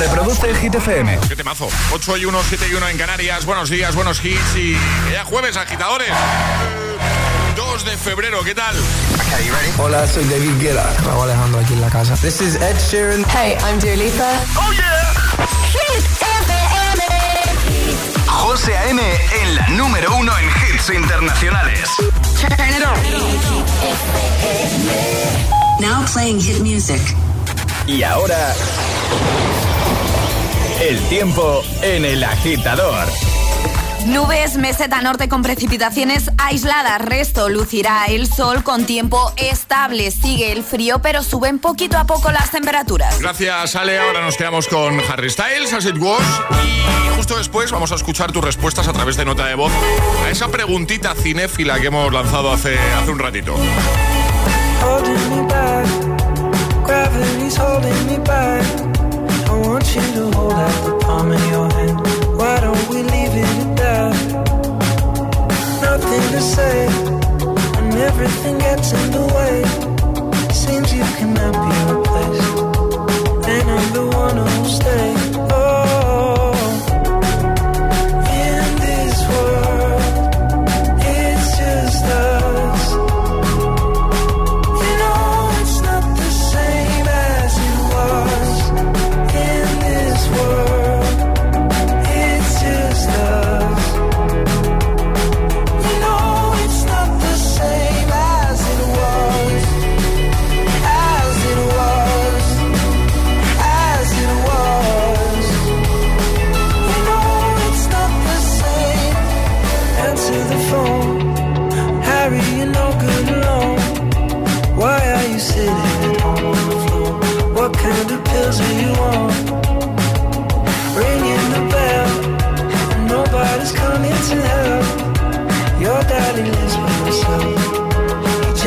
Reproduce el Hit FM. ¿Qué temazo? 8 y 1, 7 y 1 en Canarias. Buenos días, buenos hits y ya jueves, agitadores. 2 de febrero, ¿qué tal? Hola, soy David Guetta. Raúl Alejandro aquí en la casa. This is Ed Sheeran. Hey, I'm Dua Lipa. ¡Oh, yeah! Hit FM. José A.M. en la número uno en hits internacionales. Turn it on. Now playing hit music. Y ahora... El tiempo en el agitador. Nubes, meseta norte con precipitaciones aisladas, resto lucirá el sol con tiempo estable. Sigue el frío, pero suben poquito a poco las temperaturas. Gracias, Ale. Ahora nos quedamos con Harry Styles, As It Was. Y justo después vamos a escuchar tus respuestas a través de nota de voz a esa preguntita cinéfila que hemos lanzado hace, hace un ratito. Seems you cannot be replaced, and I'm the one who'll stay.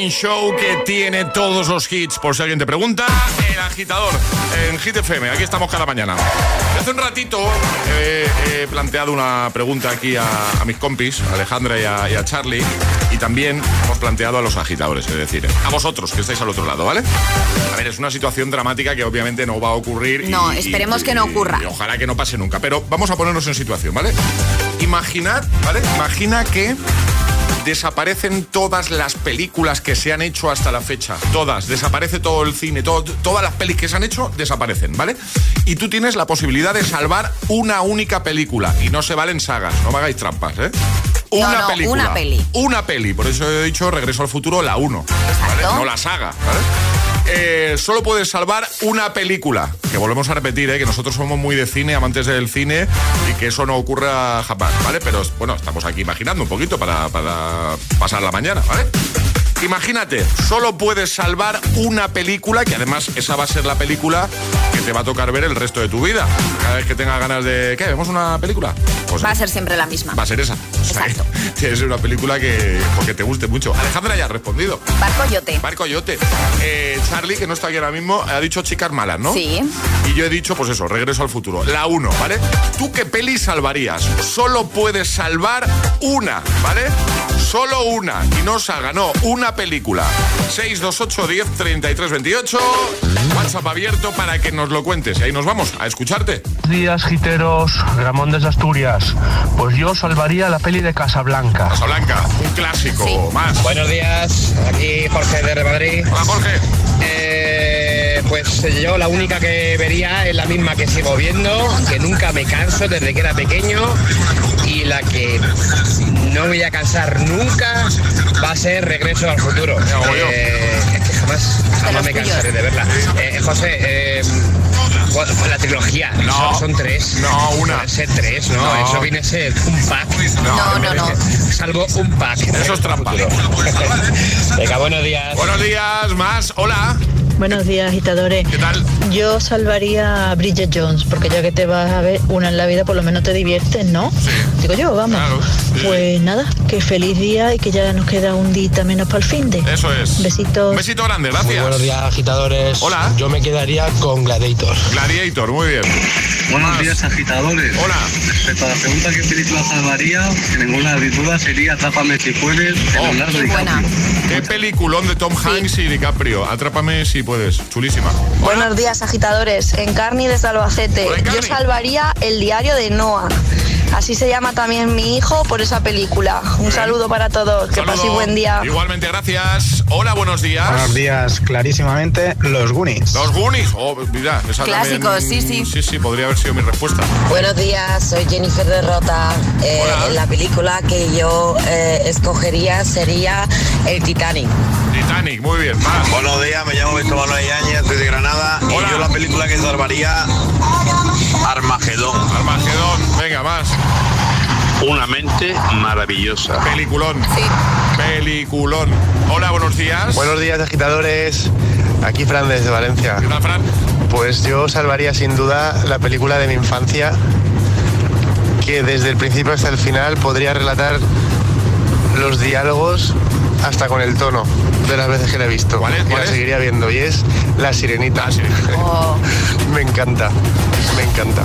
Morning Show que tiene todos los hits. Por si alguien te pregunta, el agitador en Hit FM. Aquí estamos cada mañana. Hace un ratito eh, he planteado una pregunta aquí a, a mis compis, a Alejandra y a, y a Charlie. Y también hemos planteado a los agitadores, es decir, a vosotros que estáis al otro lado, ¿vale? A ver, es una situación dramática que obviamente no va a ocurrir. No, y- esperemos que no ocurra. y ojalá que no pase nunca. Pero vamos a ponernos en situación, ¿vale? Imaginad, ¿vale? Imagina que desaparecen todas las películas que se han hecho hasta la fecha. Todas. Desaparece todo el cine. todo- todas las pelis que se han hecho desaparecen, ¿vale? Y tú tienes la posibilidad de salvar una única película. Y no se valen sagas. No me hagáis trampas, ¿eh? Una no, película. una peli. Una peli. Por eso he dicho Regreso al Futuro, la 1. ¿vale? Exacto. No la saga, ¿vale? Eh, solo puedes salvar una película. Que volvemos a repetir, ¿eh? que nosotros somos muy de cine, amantes del cine, y que eso no ocurra jamás, ¿vale? Pero bueno, estamos aquí imaginando un poquito para, para pasar la mañana, ¿vale? Imagínate, solo puedes salvar una película, que además esa va a ser la película que te va a tocar ver el resto de tu vida. Cada vez que tengas ganas de. ¿Qué? ¿Vemos una película? Pues Va a ser siempre la misma. va a ser esa. O sea, Exacto. Tiene que ser una película que, porque te guste mucho. Alejandra ya ha respondido. Barco yote. Barco Yote. Eh, Charlie, que no está aquí ahora mismo, ha dicho chicas malas, ¿no? Sí. Y yo he dicho, pues eso, regreso al futuro. La 1, ¿vale? ¿Tú qué peli salvarías? Solo puedes salvar una, ¿vale? solo una. Y nos ganó una película. 628 10 33 28. WhatsApp abierto para que nos lo cuentes. Y ahí nos vamos a escucharte. Buenos días, giteros. Ramón desde Asturias. Pues yo salvaría la peli de Casablanca. Casablanca, un clásico. Sí. Más. Buenos días, aquí Jorge de Madrid. Hola, Jorge. Eh, pues yo la única que vería es la misma que sigo viendo, que nunca me canso desde que era pequeño y la que no me voy a cansar nunca va a ser Regreso al Futuro. Eh, es que jamás, jamás me cansaré de verla. Eh, José, eh, bueno, la trilogía, No. son, son tres. No, una. Ser tres, ¿no? No. Eso viene a ser un pack. No, no, no. Salvo un pack. Eso es trampa. Venga, buenos días. Buenos días, más. Hola. Buenos días, agitadores. ¿Qué tal? Yo salvaría a Bridget Jones, porque ya que te vas a ver una en la vida, por lo menos te diviertes, ¿no? Sí. Digo yo, vamos. Claro, sí. Pues nada, que feliz día y que ya nos queda un día menos para el fin de. Eso es. Besitos. Un besito grande, gracias. Buenos días, agitadores. Hola. Yo me quedaría con Gladiator. Gladiator, muy bien. Buenos Más. días, agitadores. Hola. Respecto a la pregunta que película salvaría, sin ninguna duda sería Atrápame si puedes, de Oh, Qué DiCaprio. buena. Qué peliculón de Tom Hanks y DiCaprio. Atrápame si puedes. Chulísima. Hola. Buenos días, agitadores. Encarni desde Albacete. Yo salvaría el diario de Noah. Así se llama también mi hijo por esa película. Un bien. saludo para todos. Que paséis buen día. Igualmente, gracias. Hola, buenos días. Buenos días, clarísimamente, los Goonies. Los Goonies. Oh, mira, esa Clásico, también- sí, sí. Sí, sí, podría haber sido mi respuesta. Buenos días, soy Jennifer de Rota. Eh, Hola. la película que yo eh, escogería sería El Titanic. Titanic, muy bien. Más. Buenos días, me llamo Víctor Manuel Yáñez, soy de Granada Hola. y yo la película que salvaría Armagedón. Armagedón. Venga, más. Una mente maravillosa. Peliculón. Sí. Peliculón. Hola, buenos días. Buenos días, agitadores. Aquí Fran desde Valencia. ¿Qué tal, Fran? Pues yo salvaría sin duda la película de mi infancia, que desde el principio hasta el final podría relatar los diálogos hasta con el tono de las veces que la he visto. ¿Cuál es? Y ¿Cuál la es? seguiría viendo y es La Sirenita. La Sirenita. Oh. me encanta, me encanta.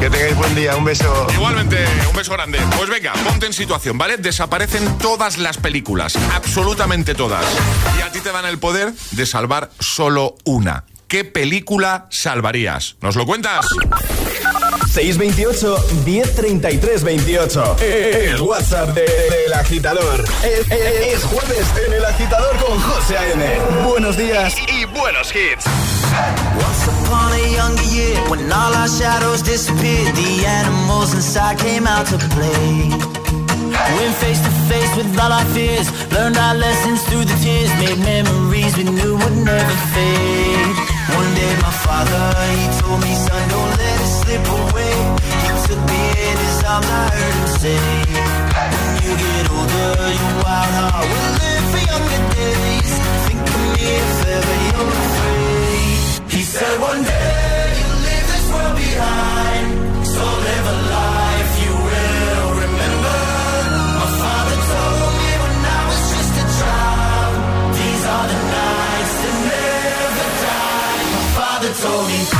Que tengáis buen día, un beso. Igualmente, un beso grande. Pues venga, ponte en situación, ¿vale? Desaparecen todas las películas, absolutamente todas. Y a ti te dan el poder de salvar solo una. ¿Qué película salvarías? ¿Nos lo cuentas? 628 1033 28. El WhatsApp de- del agitador. Es, es- es jueves en el agitador con José A.M. Buenos días y buenos hits. Once upon a younger year, when all our shadows disappeared, the animals inside came out to play. Went face to face with all our fears, learned our lessons through the tears, made memories we knew would never fade. One day my father, he told me, son, don't let it slip away. He took me in his arms, I heard him say, when you get older, your wild heart will live for younger days. Think of me if ever you're afraid. He said one day you'll leave this world behind, so live a life you will remember. My father told me when I was just a child, these are the nights that never die. My father told me.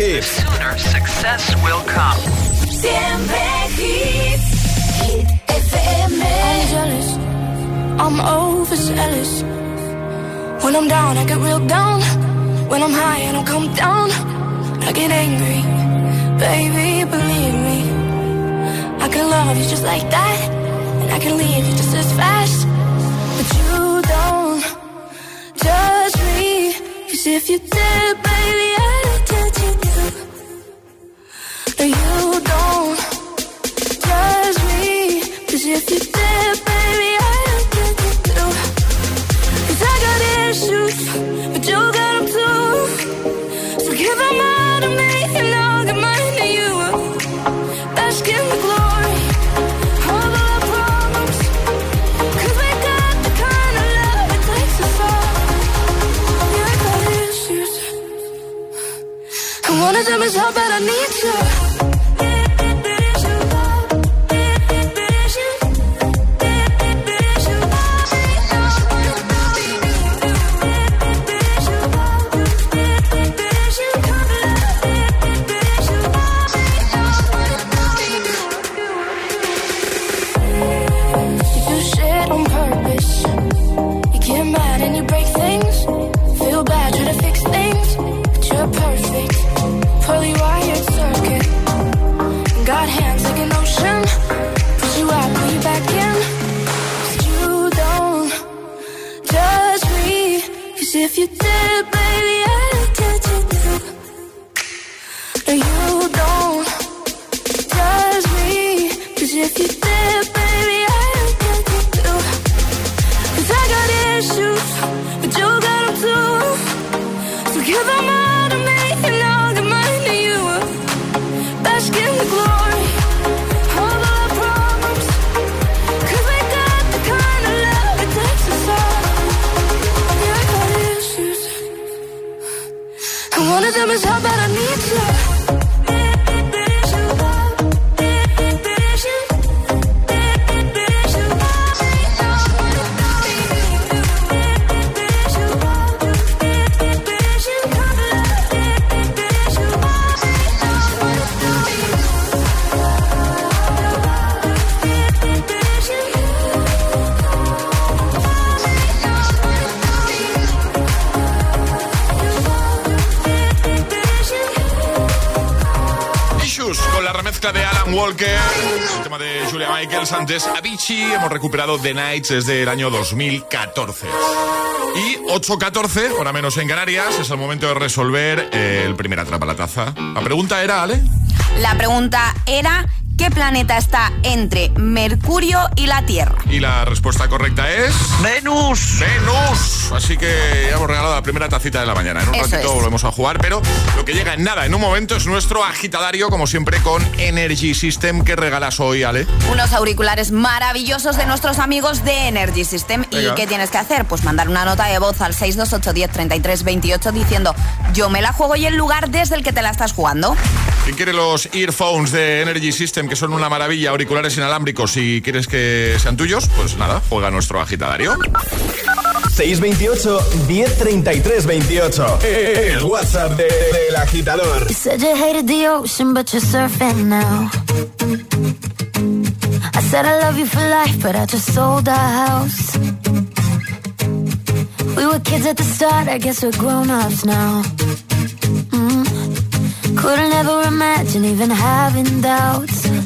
hits. Of them is how bad I need Julia Michaels antes Avicii, hemos recuperado The Nights desde el año 2014. Y 8.14, hora menos en Canarias, es el momento de resolver eh, el primer atrapa la taza. La pregunta era, Ale. La pregunta era, ¿qué planeta está entre Mercurio y la Tierra? Y la respuesta correcta es... ¡Venus! ¡Venus! Así que ya hemos regalado la primera tacita de la mañana. En un Eso ratito es. volvemos a jugar, pero lo que llega en nada, en un momento, es nuestro agitadario, como siempre, con Energy System. ¿Qué regalas hoy, Ale? Unos auriculares maravillosos de nuestros amigos de Energy System. Venga. ¿Y qué tienes que hacer? Pues mandar una nota de voz al 628 10 33 28 diciendo yo me la juego y el lugar desde el que te la estás jugando. ¿Quién quiere los earphones de Energy System, que son una maravilla, auriculares inalámbricos, y quieres que sean tuyos? Pues nada, juega nuestro agitadario. 628 1033 28. El WhatsApp de- del agitador. You said you hated the ocean, but you're surfing now. I said I love you for life, but I just sold our house. We were kids at the start, I guess we're grown ups now. Mm. Couldn't ever imagine even having doubts,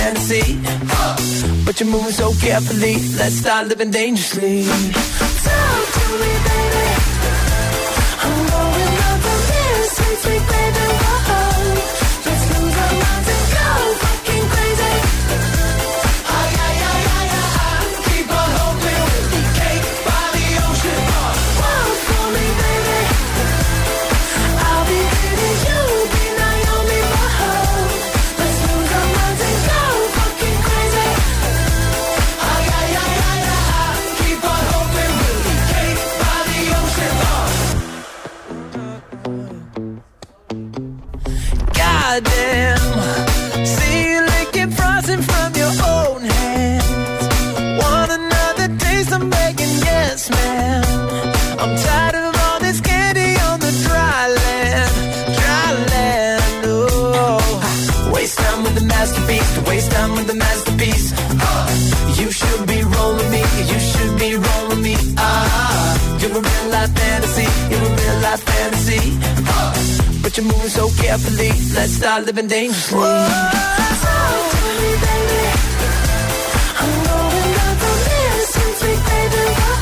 fancy. But you're moving so carefully, let's start living dangerously. Talk to me, baby. I'm going up on this, sweet, sweet baby. Whoa. realized fantasy. But you're moving so carefully. Let's start living dangerously. Whoa, so tell me, baby, I'm going up on this. Since baby. played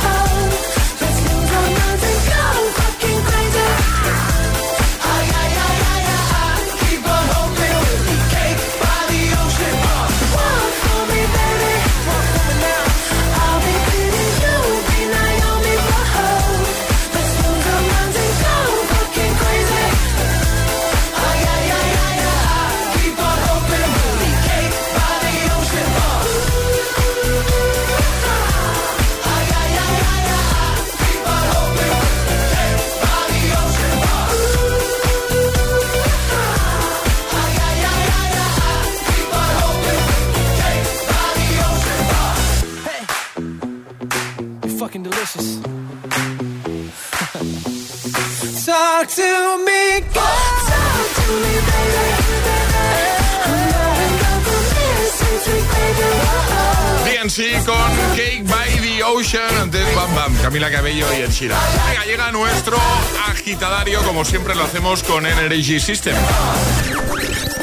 to con Cake by the Ocean antes Bam Bam, Camila Cabello y El Sheeran. Venga, llega nuestro agitadario como siempre lo hacemos con Energy System.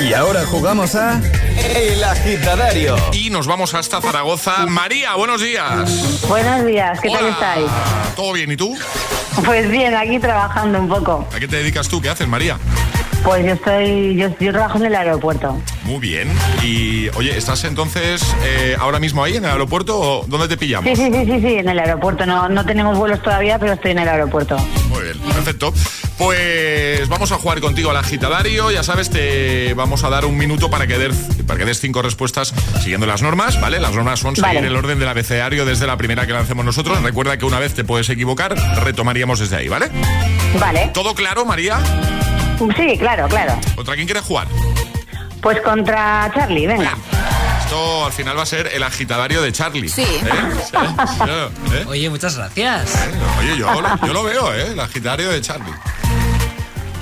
Y ahora jugamos a El Agitadario. Y nos vamos hasta Zaragoza. María, buenos días. Buenos días, ¿qué tal estáis? ¿Todo bien y tú? Pues bien, aquí trabajando un poco. ¿A qué te dedicas tú? ¿Qué haces, María? Pues yo estoy, yo, yo trabajo en el aeropuerto. Muy bien. Y, oye, ¿estás entonces eh, ahora mismo ahí en el aeropuerto o dónde te pillamos? Sí, sí, sí, sí, sí, en el aeropuerto. No, no tenemos vuelos todavía, pero estoy en el aeropuerto. Muy bien, perfecto. Pues vamos a jugar contigo al agitadario. Ya sabes, te vamos a dar un minuto para que, des, para que des cinco respuestas siguiendo las normas, ¿vale? Las normas son seguir Vale. el orden del abecedario desde la primera que lancemos nosotros. Recuerda que una vez te puedes equivocar, retomaríamos desde ahí, ¿vale? Vale. ¿Todo claro, María? Sí, claro, claro. ¿Contra quién quieres jugar? Pues contra Charlie, venga. Esto al final va a ser el agitadario de Charlie. Sí. ¿Eh? Sí, sí, ¿eh? Oye, muchas gracias. Oye, yo, lo- yo lo veo, ¿eh? El agitadario de Charlie.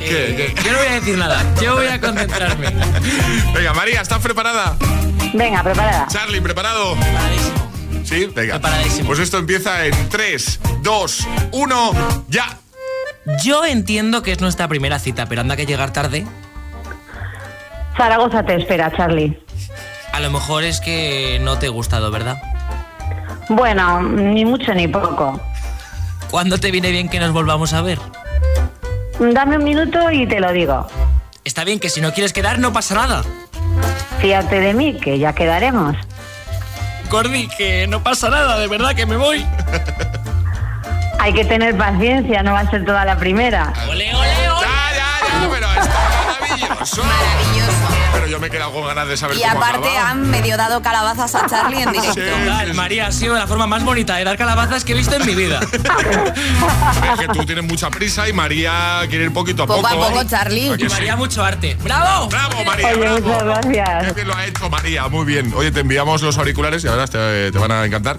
¿Qué, qué? Yo no voy a decir nada, yo voy a concentrarme. Venga, María, ¿estás preparada? Venga, preparada. Charlie, ¿preparado? Sí, venga. Pues esto empieza en 3, 2, 1, ya. Yo entiendo que es nuestra primera cita, pero anda que llegar tarde. Zaragoza te espera, Charlie. A lo mejor es que no te he gustado, ¿verdad? Bueno, ni mucho ni poco. ¿Cuándo te viene bien que nos volvamos a ver? Dame un minuto y te lo digo. Está bien que si no quieres quedar no pasa nada. Fíjate de mí, que ya quedaremos. Gordi, que no pasa nada, de verdad que me voy. Hay que tener paciencia, no va a ser toda la primera. ¡Ole, ole, ole! Ya, ya, ya, pero esto es maravilloso. Maravilloso. Pero yo me he quedado con ganas de saber Y cómo aparte acaba. han medio dado calabazas a Charlie en directo. Total, María, ha sido la forma más bonita de dar calabazas que he visto en mi vida. Es que tú tienes mucha prisa y María quiere ir poquito a Poco poco. a poco, Charlie. ¿A que Y sí? María, mucho arte. ¡Bravo! ¡Bravo, María! Oye, bravo! muchas gracias. Qué bien lo ha hecho María, muy bien. Oye, te enviamos los auriculares y ahora te, te van a encantar.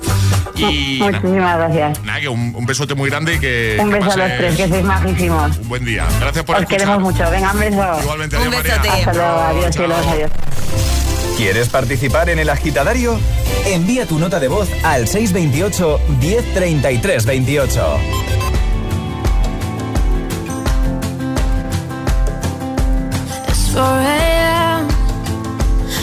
Y nada, Muchísimas gracias. nada, que un, un besote muy grande y que. Un que beso a los pases tres, que sois majísimos. Un buen día. Gracias por Os escuchar. queremos mucho. Venga, un beso. Igualmente, adiós, Un María. besote. Hasta luego, adiós, cielos, adiós. ¿Quieres participar en El Agitadario? Envía tu nota de voz al 628 1033 28. It's 4 a.m.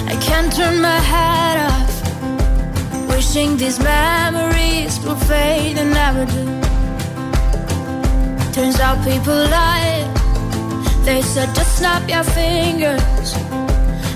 I can't turn my head off. Wishing these memories will fade and never do. Turns out people lie. They said just snap your fingers.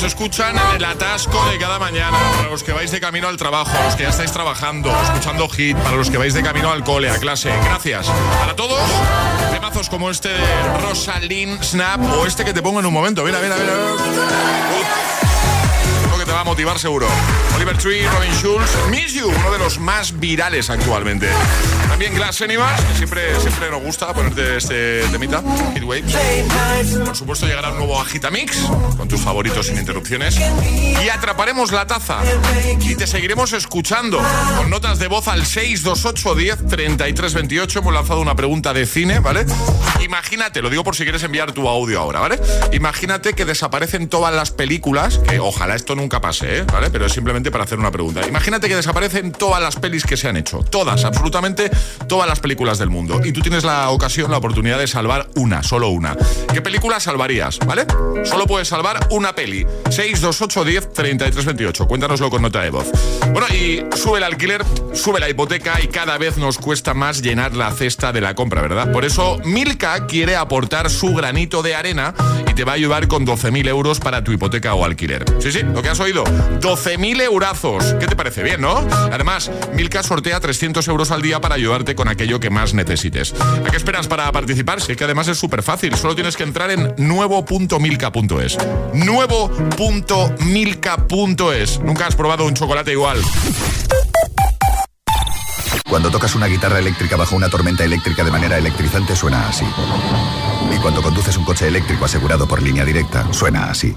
Nos escuchan en el atasco de cada mañana, para los que vais de camino al trabajo, los que ya estáis trabajando, escuchando hit, para los que vais de camino al cole, a clase. Gracias. Para todos, temazos como este de Rosalind Snap o este que te pongo en un momento. Mira, mira, mira. Te va a motivar seguro. Oliver Tree, Robin Schulz, Miss You, uno de los más virales actualmente. También Glass Animals, que siempre, siempre nos gusta ponerte este temita, Hit Waves. Por supuesto llegará un nuevo Agitamix, con tus favoritos sin interrupciones. Y atraparemos la taza. Y te seguiremos escuchando con notas de voz al 628 10 33 28. Hemos lanzado una pregunta de cine, ¿vale? Imagínate, lo digo por si quieres enviar tu audio ahora, ¿vale? Imagínate que desaparecen todas las películas, que ojalá esto nunca pase, ¿eh? ¿vale? Pero es simplemente para hacer una pregunta. Imagínate que desaparecen todas las pelis que se han hecho. Todas, absolutamente todas las películas del mundo. Y tú tienes la ocasión, la oportunidad de salvar una, solo una. ¿Qué película salvarías? ¿Vale? Solo puedes salvar una peli. 628 10 33 28. Cuéntanoslo con nota de voz. Bueno, y sube el alquiler, sube la hipoteca y cada vez nos cuesta más llenar la cesta de la compra, ¿verdad? Por eso Milka quiere aportar su granito de arena y te va a ayudar con 12.000 euros para tu hipoteca o alquiler. Sí, sí, lo que has oído. 12.000 eurazos. ¿Qué te parece bien, no? Además, Milka sortea 300 euros al día para ayudarte con aquello que más necesites. ¿A qué esperas para participar? Si es que además es súper fácil. Solo tienes que entrar en nuevo.milka.es. Nuevo.milka.es. Nunca has probado un chocolate igual. Cuando tocas una guitarra eléctrica bajo una tormenta eléctrica de manera electrizante suena así. Y cuando conduces un coche eléctrico asegurado por línea directa, suena así.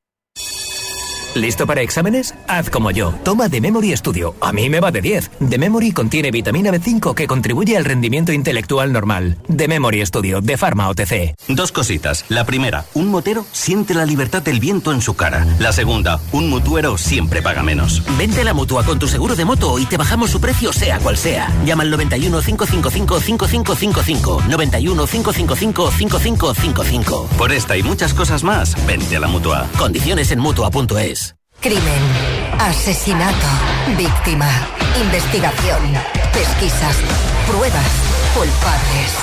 ¿Listo para exámenes? Haz como yo. Toma The Memory Studio. A mí me va de 10. The Memory contiene vitamina B5 que contribuye al rendimiento intelectual normal. The Memory Studio de Pharma OTC. Dos cositas. La primera, un motero siente la libertad del viento en su cara. La segunda, un mutuero siempre paga menos. Vente a la mutua con tu seguro de moto y te bajamos su precio sea cual sea. Llama al 91 555 5555. 91 555 5555. Por esta y muchas cosas más, vente a la mutua. Condiciones en mutua.es. Crimen, asesinato, víctima, investigación, pesquisas, pruebas, culpables.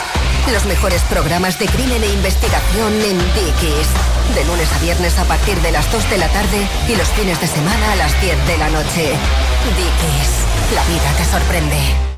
Los mejores programas de crimen e investigación en Dickies. De lunes a viernes a partir de las 2 de la tarde y los fines de semana a las 10 de la noche. Dickies, la vida te sorprende.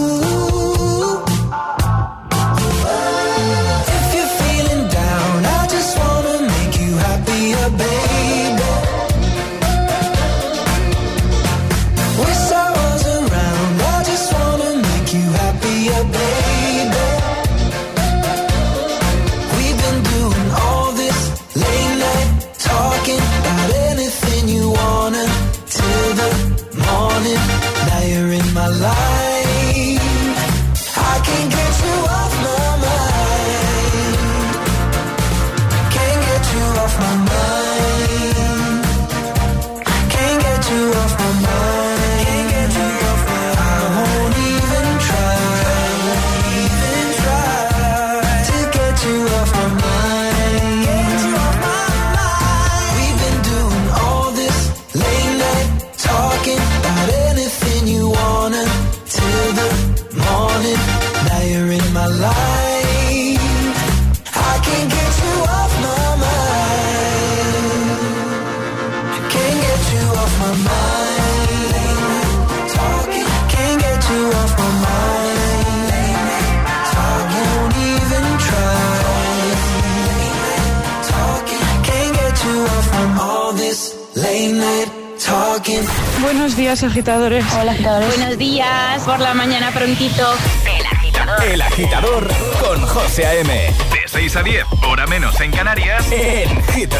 días, agitadores. Hola. Buenos días, por la mañana prontito. El agitador. El agitador con José A.M. De 6 a 10, hora menos en Canarias, en Hit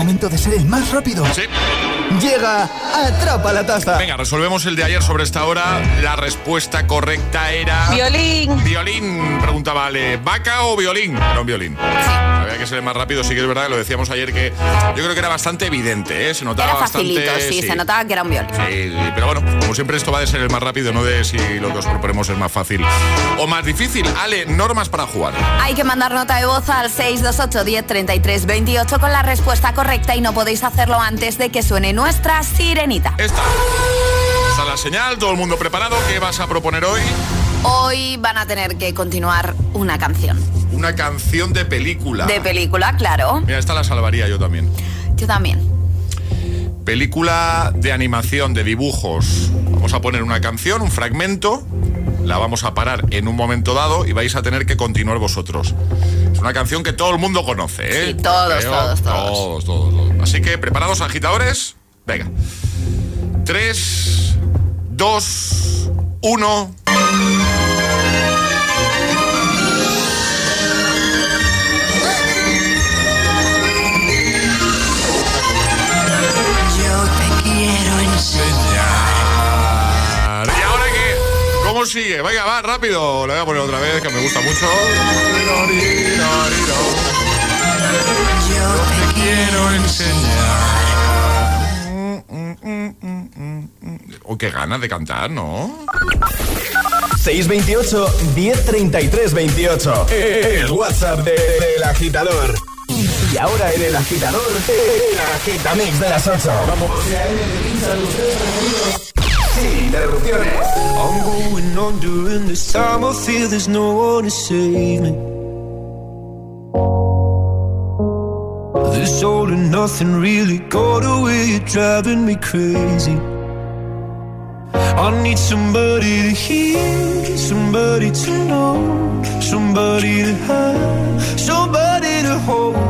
momento de ser el más rápido. Sí. Llega, atrapa la taza. Venga, resolvemos el de ayer sobre esta hora. La respuesta correcta era... Violín. Violín, preguntaba Ale. ¿Vaca o violín? No, violín. Sí. Que ser más rápido, sí que es verdad, lo decíamos ayer que yo creo que era bastante evidente, ¿eh? Se notaba era facilito, bastante... sí, se notaba que era un violín. Sí, pero bueno, como siempre esto va de ser el más rápido, no de si lo que os proponemos es más fácil o más difícil. Ale, normas para jugar. Hay que mandar nota de voz al 628 10 33 28 con la respuesta correcta y no podéis hacerlo antes de que suene nuestra sirenita. Esta. Está la señal, todo el mundo preparado. ¿Qué vas a proponer hoy? Hoy van a tener que continuar una canción. Una canción de película. De película, claro. Mira, esta la salvaría yo también. Yo también. Película de animación, de dibujos. Vamos a poner una canción, un fragmento. La vamos a parar en un momento dado y vais a tener que continuar vosotros. Es una canción que todo el mundo conoce, ¿eh? Sí, todos, Creo, todos, todos. todos, todos, todos. Así que, ¿preparados, agitadores? Venga. 3, 2, 1. ¿Cómo sigue? Venga, va, rápido. Le voy a poner otra vez, que me gusta mucho. Yo te quiero enseñar. Oh, qué ganas de cantar, ¿no? 628 1033 28. El WhatsApp de- del agitador. Y ahora en el agitador, el agitamix de las 8. Vamos. I'm going on during this time. I feel there's no one to save me. This all and nothing really got away. You're driving me crazy. I need somebody to hear, somebody to know, somebody to have, somebody to hold.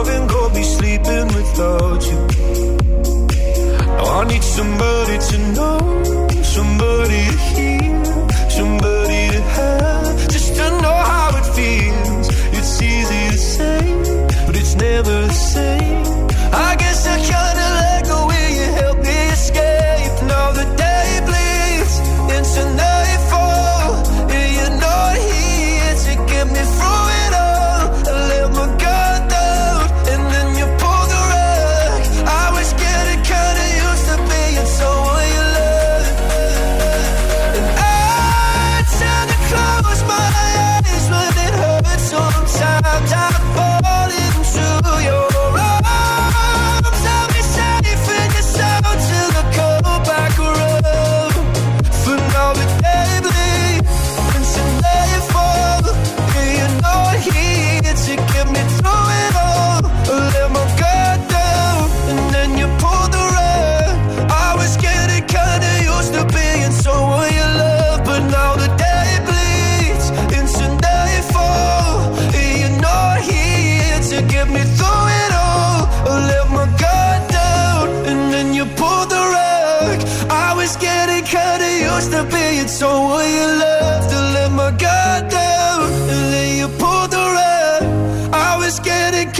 Of loving got me sleeping without you. Now I need somebody to know, somebody to hear, somebody to have, just to know how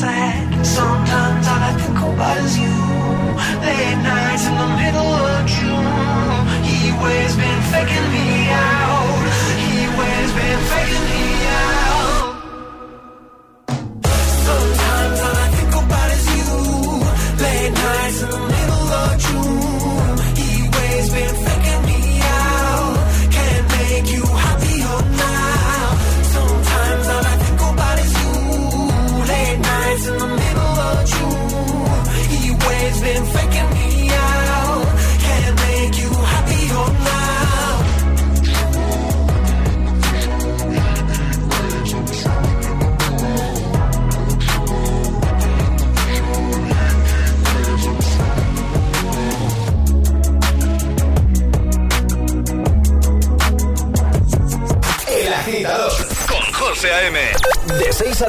sad. Sometimes all I think about is you.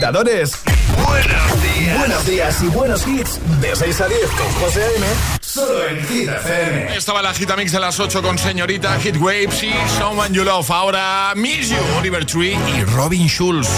agitadores. Buenos días. Buenos días y buenos hits. De 6 a 10 con José A.M. Solo en Hit FM. Estaba la Gita Mix de las 8 con señorita Hit Waves y Someone You Love. Ahora Miss You, Oliver Tree y Robin Schulz.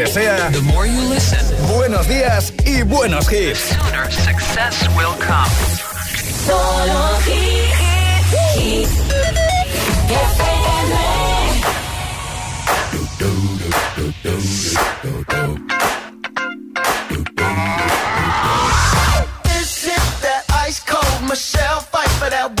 Te desea buenos días y buenos hits. success will come. Solo hits. This is that ice cold Michelle fight for that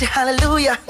Girls hit you, hallelujah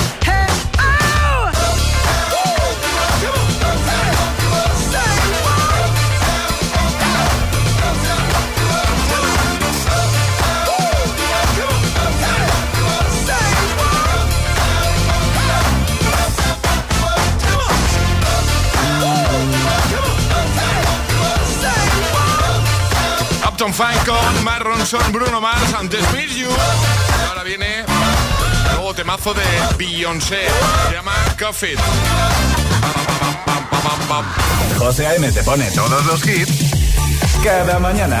Fine con Mark Ronson, Bruno Mars, antes Miss You. Ahora viene el nuevo temazo de Beyoncé. Se llama Coffee. José A.M. te pone todos los hits Cada mañana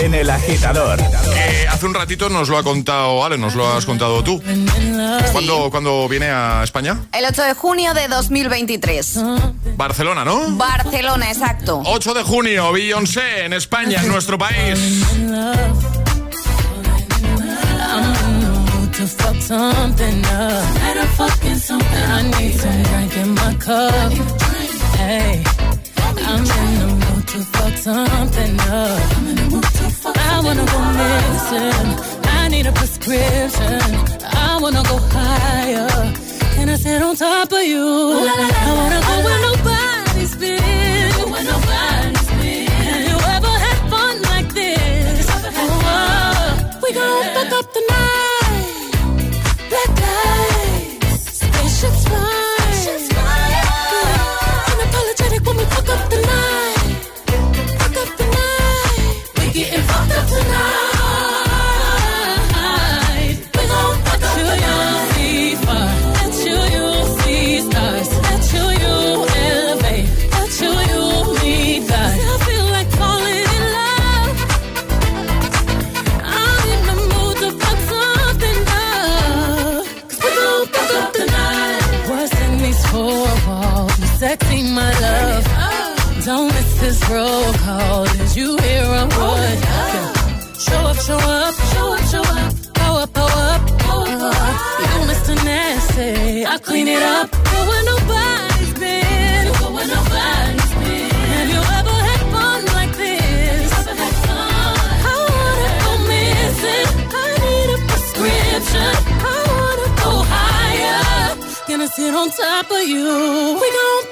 en El Agitador. Eh, hace un ratito nos lo ha contado Ale, nos lo has contado tú. ¿Cuándo, ¿Cuándo viene a España? El 8 de junio de 2023. Barcelona, ¿no? Barcelona, exacto. 8 de junio, Beyoncé en España, en nuestro país. to fuck something up. Better fucking something I need some drink in my cup. Hey, I'm in the to fuck something up. I wanna go missing. I need a prescription. I wanna go higher. Can I sit on top of you? I wanna go where nobody's been. Where nobody's been. Have you ever had fun like this? Oh, we gon' fuck up the night. Show up, show up, show up. Power up, power up, power up. You Mr. Nasty, I clean it up. Go where nobody's been. Go where nobody's been. Have you ever had fun like this? I wanna go missing. I need a prescription. I wanna go higher. Gonna sit on top of you. We gon'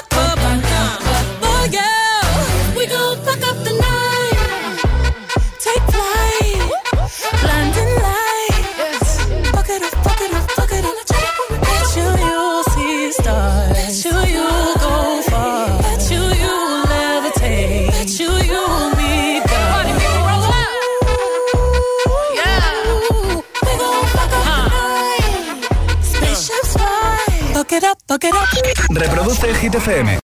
Reproduce Hit.